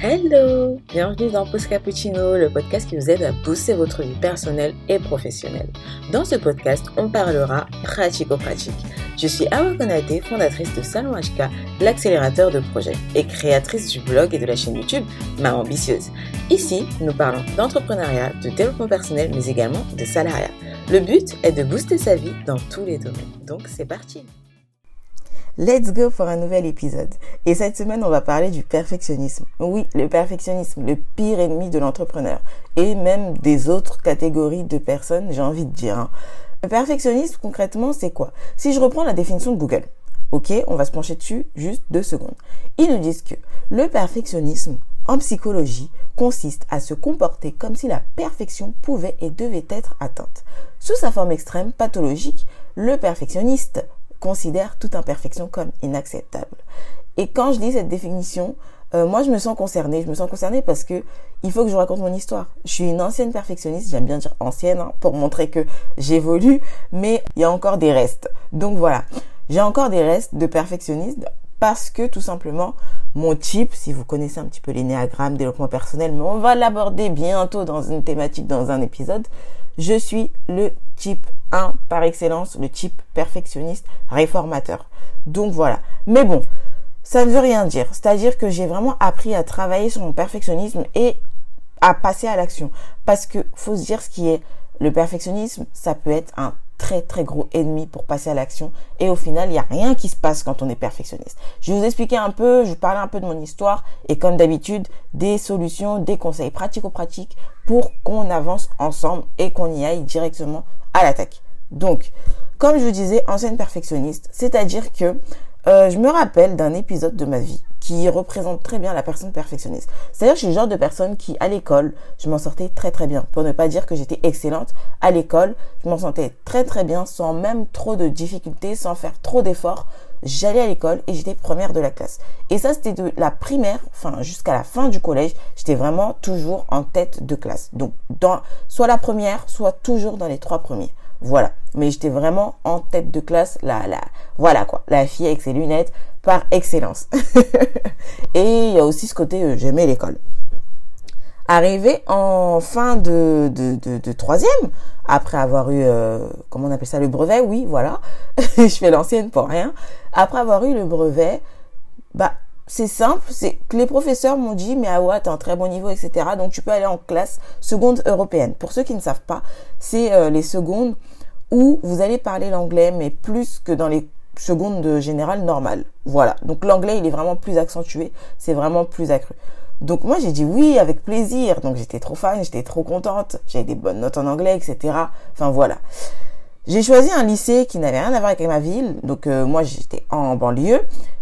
Hello Bienvenue dans Post Cappuccino, le podcast qui vous aide à booster votre vie personnelle et professionnelle. Dans ce podcast, on parlera pratico-pratique. Je suis Awa Konate, fondatrice de Salon HK, l'accélérateur de projets, et créatrice du blog et de la chaîne YouTube Ma Ambitieuse. Ici, nous parlons d'entrepreneuriat, de développement personnel, mais également de salariat. Le but est de booster sa vie dans tous les domaines. Donc c'est parti Let's go pour un nouvel épisode. Et cette semaine, on va parler du perfectionnisme. Oui, le perfectionnisme, le pire ennemi de l'entrepreneur. Et même des autres catégories de personnes, j'ai envie de dire. Hein. Le perfectionnisme, concrètement, c'est quoi? Si je reprends la définition de Google, ok, on va se pencher dessus juste deux secondes. Ils nous disent que le perfectionnisme, en psychologie, consiste à se comporter comme si la perfection pouvait et devait être atteinte. Sous sa forme extrême, pathologique, le perfectionniste considère toute imperfection comme inacceptable. Et quand je lis cette définition, euh, moi je me sens concernée. Je me sens concernée parce que il faut que je raconte mon histoire. Je suis une ancienne perfectionniste, j'aime bien dire ancienne hein, pour montrer que j'évolue, mais il y a encore des restes. Donc voilà, j'ai encore des restes de perfectionniste parce que tout simplement mon type, si vous connaissez un petit peu l'énéagramme, développement personnel, mais on va l'aborder bientôt dans une thématique, dans un épisode, je suis le type 1 par excellence, le type perfectionniste réformateur. Donc voilà. Mais bon, ça ne veut rien dire. C'est-à-dire que j'ai vraiment appris à travailler sur mon perfectionnisme et à passer à l'action. Parce que faut se dire ce qui est le perfectionnisme, ça peut être un très très gros ennemi pour passer à l'action et au final il n'y a rien qui se passe quand on est perfectionniste. Je vais vous expliquer un peu, je vais parler un peu de mon histoire et comme d'habitude des solutions, des conseils pratico-pratiques pour qu'on avance ensemble et qu'on y aille directement à l'attaque. Donc, comme je vous disais, ancienne perfectionniste, c'est-à-dire que euh, je me rappelle d'un épisode de ma vie qui représente très bien la personne perfectionniste. C'est-à-dire que je suis le genre de personne qui, à l'école, je m'en sortais très très bien. Pour ne pas dire que j'étais excellente, à l'école, je m'en sentais très très bien sans même trop de difficultés, sans faire trop d'efforts. J'allais à l'école et j'étais première de la classe. Et ça, c'était de la primaire, enfin jusqu'à la fin du collège, j'étais vraiment toujours en tête de classe. Donc, dans, soit la première, soit toujours dans les trois premiers. Voilà. Mais j'étais vraiment en tête de classe, la, la, voilà quoi, la fille avec ses lunettes par excellence. et il y a aussi ce côté, euh, j'aimais l'école. Arrivé en fin de, de, troisième, après avoir eu, euh, comment on appelle ça, le brevet, oui, voilà. je fais l'ancienne pour rien. Après avoir eu le brevet, bah, c'est simple, c'est que les professeurs m'ont dit, mais ah ouais, t'as un très bon niveau, etc. Donc tu peux aller en classe seconde européenne. Pour ceux qui ne savent pas, c'est euh, les secondes où vous allez parler l'anglais, mais plus que dans les secondes générales normales. Voilà. Donc l'anglais, il est vraiment plus accentué, c'est vraiment plus accru. Donc moi j'ai dit oui avec plaisir. Donc j'étais trop fan, j'étais trop contente, j'avais des bonnes notes en anglais, etc. Enfin voilà. J'ai choisi un lycée qui n'avait rien à voir avec ma ville. Donc euh, moi j'étais en banlieue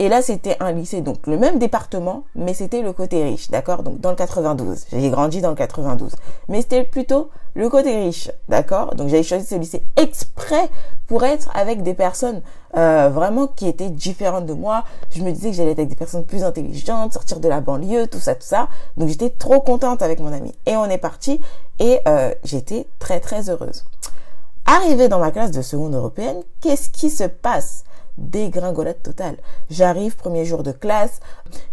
et là, c'était un lycée, donc le même département, mais c'était le côté riche, d'accord? Donc dans le 92. J'ai grandi dans le 92. Mais c'était plutôt le côté riche, d'accord? Donc j'avais choisi ce lycée exprès pour être avec des personnes euh, vraiment qui étaient différentes de moi. Je me disais que j'allais être avec des personnes plus intelligentes, sortir de la banlieue, tout ça, tout ça. Donc j'étais trop contente avec mon ami. Et on est parti et euh, j'étais très très heureuse. Arrivé dans ma classe de seconde européenne, qu'est-ce qui se passe? Dégringolade totale. J'arrive, premier jour de classe.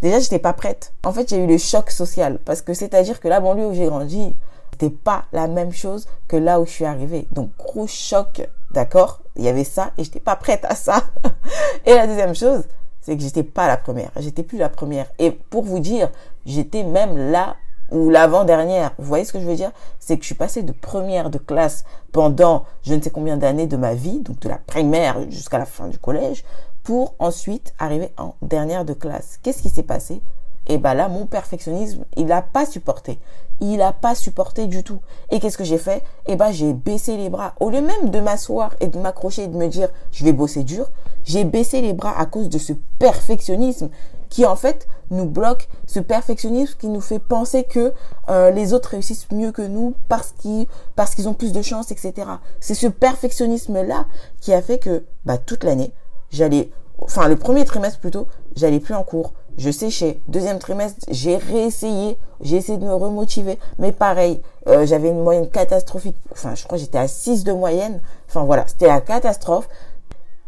Déjà, j'étais pas prête. En fait, j'ai eu le choc social. Parce que c'est-à-dire que la banlieue où j'ai grandi, c'était pas la même chose que là où je suis arrivée. Donc, gros choc. D'accord? Il y avait ça et j'étais pas prête à ça. et la deuxième chose, c'est que j'étais pas la première. J'étais plus la première. Et pour vous dire, j'étais même là ou l'avant-dernière. Vous voyez ce que je veux dire? C'est que je suis passée de première de classe pendant je ne sais combien d'années de ma vie, donc de la primaire jusqu'à la fin du collège, pour ensuite arriver en dernière de classe. Qu'est-ce qui s'est passé? Et ben là, mon perfectionnisme, il n'a pas supporté. Il n'a pas supporté du tout. Et qu'est-ce que j'ai fait? Eh ben, j'ai baissé les bras. Au lieu même de m'asseoir et de m'accrocher et de me dire, je vais bosser dur, j'ai baissé les bras à cause de ce perfectionnisme qui en fait nous bloque, ce perfectionnisme qui nous fait penser que euh, les autres réussissent mieux que nous parce qu'ils parce qu'ils ont plus de chance, etc. C'est ce perfectionnisme là qui a fait que bah, toute l'année j'allais, enfin le premier trimestre plutôt, j'allais plus en cours, je séchais. Deuxième trimestre, j'ai réessayé, j'ai essayé de me remotiver, mais pareil, euh, j'avais une moyenne catastrophique. Enfin, je crois que j'étais à 6 de moyenne. Enfin voilà, c'était la catastrophe.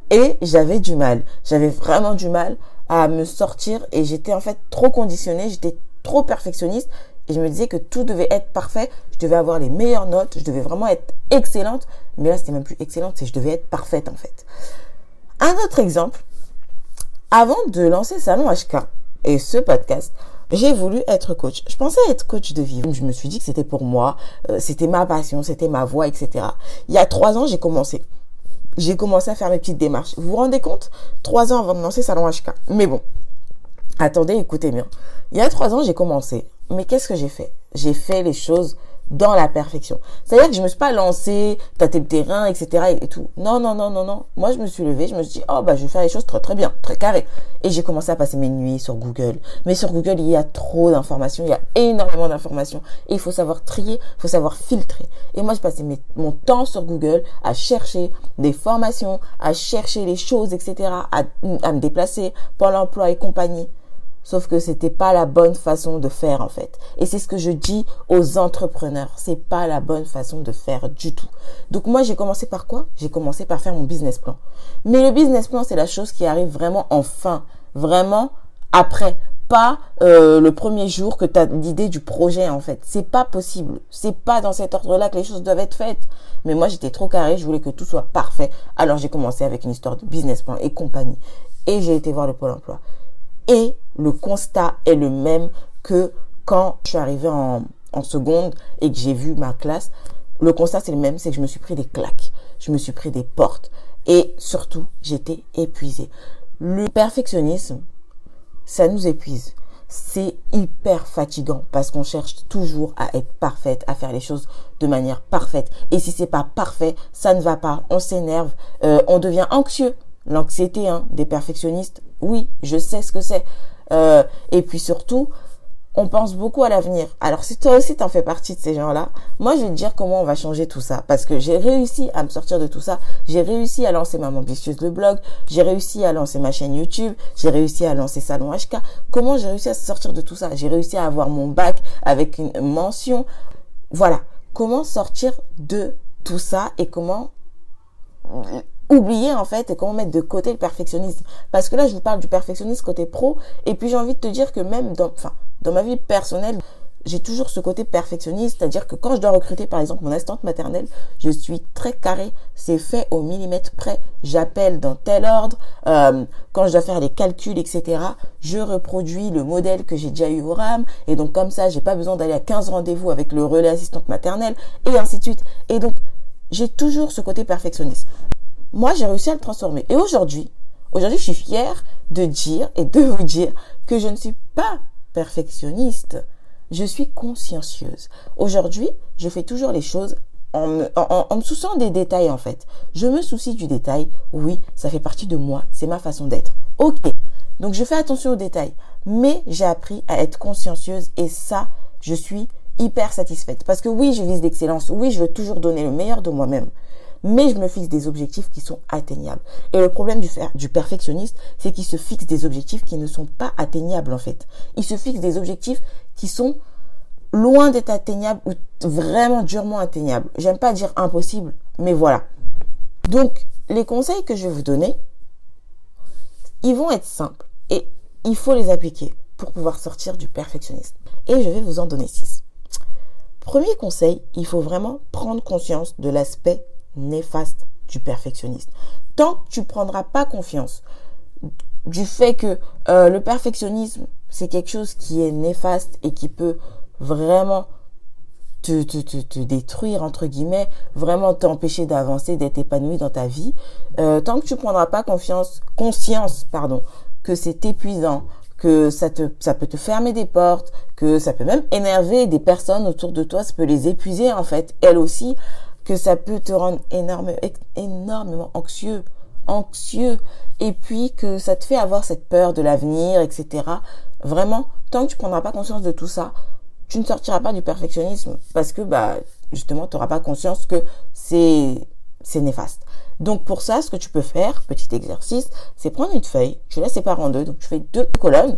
Et j'avais du mal. J'avais vraiment du mal à me sortir et j'étais en fait trop conditionnée, j'étais trop perfectionniste et je me disais que tout devait être parfait, je devais avoir les meilleures notes, je devais vraiment être excellente, mais là c'était même plus excellente, c'est je devais être parfaite en fait. Un autre exemple, avant de lancer Salon HK et ce podcast, j'ai voulu être coach. Je pensais être coach de vie. Je me suis dit que c'était pour moi, euh, c'était ma passion, c'était ma voix, etc. Il y a trois ans, j'ai commencé. J'ai commencé à faire mes petites démarches. Vous vous rendez compte? Trois ans avant de lancer Salon HK. Mais bon, attendez, écoutez bien. Il y a trois ans, j'ai commencé. Mais qu'est-ce que j'ai fait? J'ai fait les choses dans la perfection. C'est-à-dire que je me suis pas lancée, tâter le terrain, etc. et, tout. Non, non, non, non, non. Moi, je me suis levée, je me suis dit, oh, bah, je vais faire les choses très, très bien, très carré. Et j'ai commencé à passer mes nuits sur Google. Mais sur Google, il y a trop d'informations, il y a énormément d'informations. Et il faut savoir trier, il faut savoir filtrer. Et moi, je passais mon temps sur Google à chercher des formations, à chercher les choses, etc., à, à me déplacer pour l'emploi et compagnie. Sauf que c'était pas la bonne façon de faire en fait. Et c'est ce que je dis aux entrepreneurs, c'est pas la bonne façon de faire du tout. Donc moi j'ai commencé par quoi? J'ai commencé par faire mon business plan. Mais le business plan c'est la chose qui arrive vraiment en fin, vraiment après, pas euh, le premier jour que tu as l'idée du projet en fait. C'est pas possible. C'est pas dans cet ordre-là que les choses doivent être faites. Mais moi j'étais trop carré, je voulais que tout soit parfait. Alors j'ai commencé avec une histoire de business plan et compagnie. Et j'ai été voir le pôle emploi. Et le constat est le même que quand je suis arrivée en, seconde et que j'ai vu ma classe. Le constat, c'est le même, c'est que je me suis pris des claques. Je me suis pris des portes. Et surtout, j'étais épuisée. Le perfectionnisme, ça nous épuise. C'est hyper fatigant parce qu'on cherche toujours à être parfaite, à faire les choses de manière parfaite. Et si c'est pas parfait, ça ne va pas. On s'énerve, euh, on devient anxieux. L'anxiété hein, des perfectionnistes, oui, je sais ce que c'est. Euh, et puis surtout, on pense beaucoup à l'avenir. Alors si toi aussi t'en fais partie de ces gens-là, moi je vais te dire comment on va changer tout ça. Parce que j'ai réussi à me sortir de tout ça. J'ai réussi à lancer ma ambitieuse le blog. J'ai réussi à lancer ma chaîne YouTube. J'ai réussi à lancer Salon HK. Comment j'ai réussi à sortir de tout ça? J'ai réussi à avoir mon bac avec une mention. Voilà. Comment sortir de tout ça et comment oublier en fait comment mettre de côté le perfectionnisme parce que là je vous parle du perfectionnisme côté pro et puis j'ai envie de te dire que même dans ma vie personnelle j'ai toujours ce côté perfectionniste, c'est-à-dire que quand je dois recruter par exemple mon assistante maternelle, je suis très carré, c'est fait au millimètre près, j'appelle dans tel ordre, euh, quand je dois faire les calculs, etc., je reproduis le modèle que j'ai déjà eu au RAM, et donc comme ça, j'ai pas besoin d'aller à 15 rendez-vous avec le relais assistante maternelle, et ainsi de suite. Et donc, j'ai toujours ce côté perfectionniste moi, j'ai réussi à le transformer. Et aujourd'hui, aujourd'hui, je suis fière de dire et de vous dire que je ne suis pas perfectionniste. Je suis consciencieuse. Aujourd'hui, je fais toujours les choses en me, en, me souciant des détails, en fait. Je me soucie du détail. Oui, ça fait partie de moi. C'est ma façon d'être. Ok. Donc, je fais attention aux détails. Mais j'ai appris à être consciencieuse et ça, je suis hyper satisfaite. Parce que oui, je vise l'excellence. Oui, je veux toujours donner le meilleur de moi-même mais je me fixe des objectifs qui sont atteignables. Et le problème du, du perfectionniste, c'est qu'il se fixe des objectifs qui ne sont pas atteignables en fait. Il se fixe des objectifs qui sont loin d'être atteignables ou vraiment durement atteignables. J'aime pas dire impossible, mais voilà. Donc, les conseils que je vais vous donner, ils vont être simples et il faut les appliquer pour pouvoir sortir du perfectionnisme. Et je vais vous en donner six. Premier conseil, il faut vraiment prendre conscience de l'aspect néfaste du perfectionniste. Tant que tu prendras pas confiance du fait que euh, le perfectionnisme, c'est quelque chose qui est néfaste et qui peut vraiment te, te, te, détruire, entre guillemets, vraiment t'empêcher d'avancer, d'être épanoui dans ta vie, euh, tant que tu prendras pas confiance, conscience, pardon, que c'est épuisant, que ça te, ça peut te fermer des portes, que ça peut même énerver des personnes autour de toi, ça peut les épuiser en fait, elles aussi, que ça peut te rendre énormément anxieux, anxieux, et puis que ça te fait avoir cette peur de l'avenir, etc. Vraiment, tant que tu prendras pas conscience de tout ça, tu ne sortiras pas du perfectionnisme parce que bah justement tu n'auras pas conscience que c'est c'est néfaste. Donc pour ça, ce que tu peux faire, petit exercice, c'est prendre une feuille, tu la sépares en deux, donc tu fais deux colonnes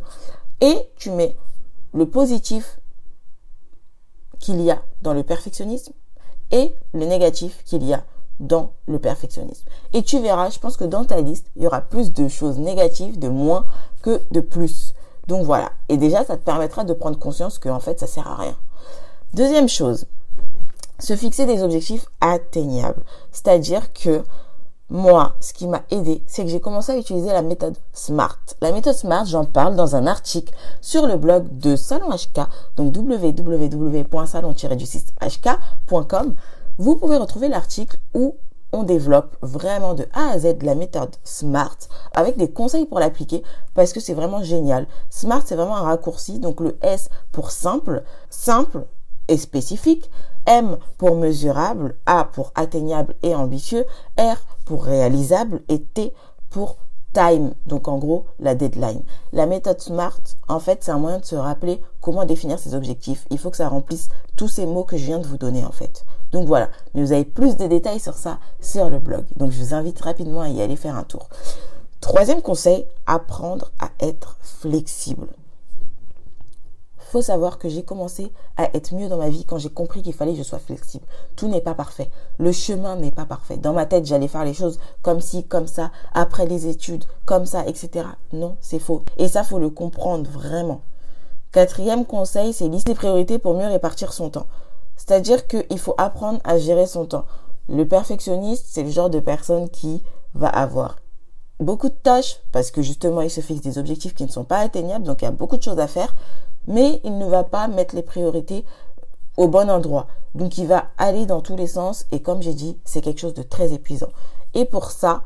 et tu mets le positif qu'il y a dans le perfectionnisme et le négatif qu'il y a dans le perfectionnisme. Et tu verras, je pense que dans ta liste, il y aura plus de choses négatives, de moins que de plus. Donc voilà. Et déjà, ça te permettra de prendre conscience que en fait, ça sert à rien. Deuxième chose, se fixer des objectifs atteignables. C'est-à-dire que moi, ce qui m'a aidé, c'est que j'ai commencé à utiliser la méthode SMART. La méthode SMART, j'en parle dans un article sur le blog de Salon HK, donc www.salon-hk.com. Vous pouvez retrouver l'article où on développe vraiment de A à Z la méthode SMART avec des conseils pour l'appliquer parce que c'est vraiment génial. SMART, c'est vraiment un raccourci, donc le S pour simple, simple et spécifique, M pour mesurable, A pour atteignable et ambitieux, R pour réalisable et T pour time, donc en gros la deadline. La méthode SMART, en fait, c'est un moyen de se rappeler comment définir ses objectifs. Il faut que ça remplisse tous ces mots que je viens de vous donner en fait. Donc voilà, mais vous avez plus de détails sur ça sur le blog. Donc je vous invite rapidement à y aller faire un tour. Troisième conseil, apprendre à être flexible faut savoir que j'ai commencé à être mieux dans ma vie quand j'ai compris qu'il fallait que je sois flexible. Tout n'est pas parfait. Le chemin n'est pas parfait. Dans ma tête, j'allais faire les choses comme ci, comme ça, après les études, comme ça, etc. Non, c'est faux. Et ça, faut le comprendre vraiment. Quatrième conseil, c'est lister priorités pour mieux répartir son temps. C'est-à-dire qu'il faut apprendre à gérer son temps. Le perfectionniste, c'est le genre de personne qui va avoir beaucoup de tâches parce que justement il se fixe des objectifs qui ne sont pas atteignables, donc il y a beaucoup de choses à faire mais il ne va pas mettre les priorités au bon endroit. Donc il va aller dans tous les sens et comme j'ai dit, c'est quelque chose de très épuisant. Et pour ça,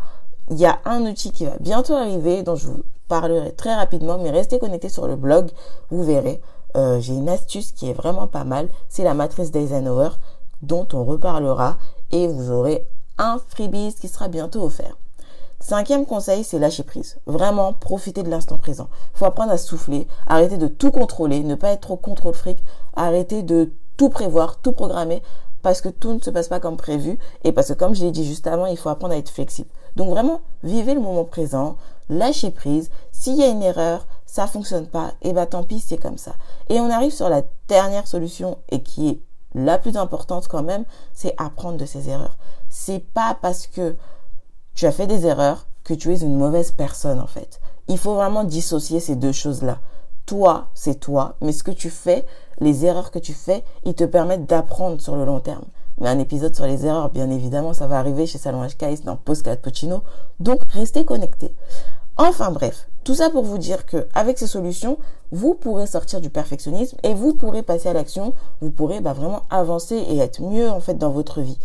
il y a un outil qui va bientôt arriver dont je vous parlerai très rapidement, mais restez connectés sur le blog, vous verrez. Euh, j'ai une astuce qui est vraiment pas mal, c'est la matrice d'Eisenhower dont on reparlera et vous aurez un freebie qui sera bientôt offert. Cinquième conseil, c'est lâcher prise. Vraiment, profiter de l'instant présent. Faut apprendre à souffler, arrêter de tout contrôler, ne pas être trop contrôle fric, arrêter de tout prévoir, tout programmer, parce que tout ne se passe pas comme prévu, et parce que comme je l'ai dit juste avant, il faut apprendre à être flexible. Donc vraiment, vivez le moment présent, lâchez prise. S'il y a une erreur, ça fonctionne pas, et bah tant pis, c'est comme ça. Et on arrive sur la dernière solution, et qui est la plus importante quand même, c'est apprendre de ses erreurs. C'est pas parce que tu as fait des erreurs, que tu es une mauvaise personne en fait. Il faut vraiment dissocier ces deux choses-là. Toi, c'est toi, mais ce que tu fais, les erreurs que tu fais, ils te permettent d'apprendre sur le long terme. Mais un épisode sur les erreurs, bien évidemment, ça va arriver chez Salon HKS dans Post Cappuccino. Donc, restez connectés. Enfin bref, tout ça pour vous dire que avec ces solutions, vous pourrez sortir du perfectionnisme et vous pourrez passer à l'action. Vous pourrez bah, vraiment avancer et être mieux en fait dans votre vie.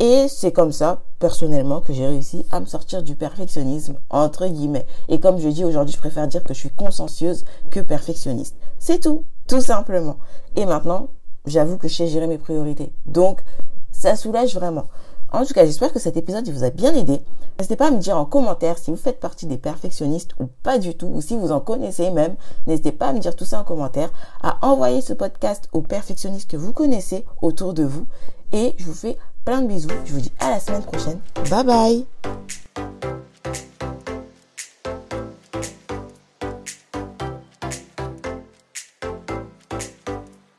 Et c'est comme ça, personnellement, que j'ai réussi à me sortir du perfectionnisme, entre guillemets. Et comme je dis aujourd'hui, je préfère dire que je suis consciencieuse que perfectionniste. C'est tout, tout simplement. Et maintenant, j'avoue que je sais gérer mes priorités. Donc, ça soulage vraiment. En tout cas, j'espère que cet épisode vous a bien aidé. N'hésitez pas à me dire en commentaire si vous faites partie des perfectionnistes ou pas du tout, ou si vous en connaissez même. N'hésitez pas à me dire tout ça en commentaire, à envoyer ce podcast aux perfectionnistes que vous connaissez autour de vous. Et je vous fais plein de bisous. Je vous dis à la semaine prochaine. Bye bye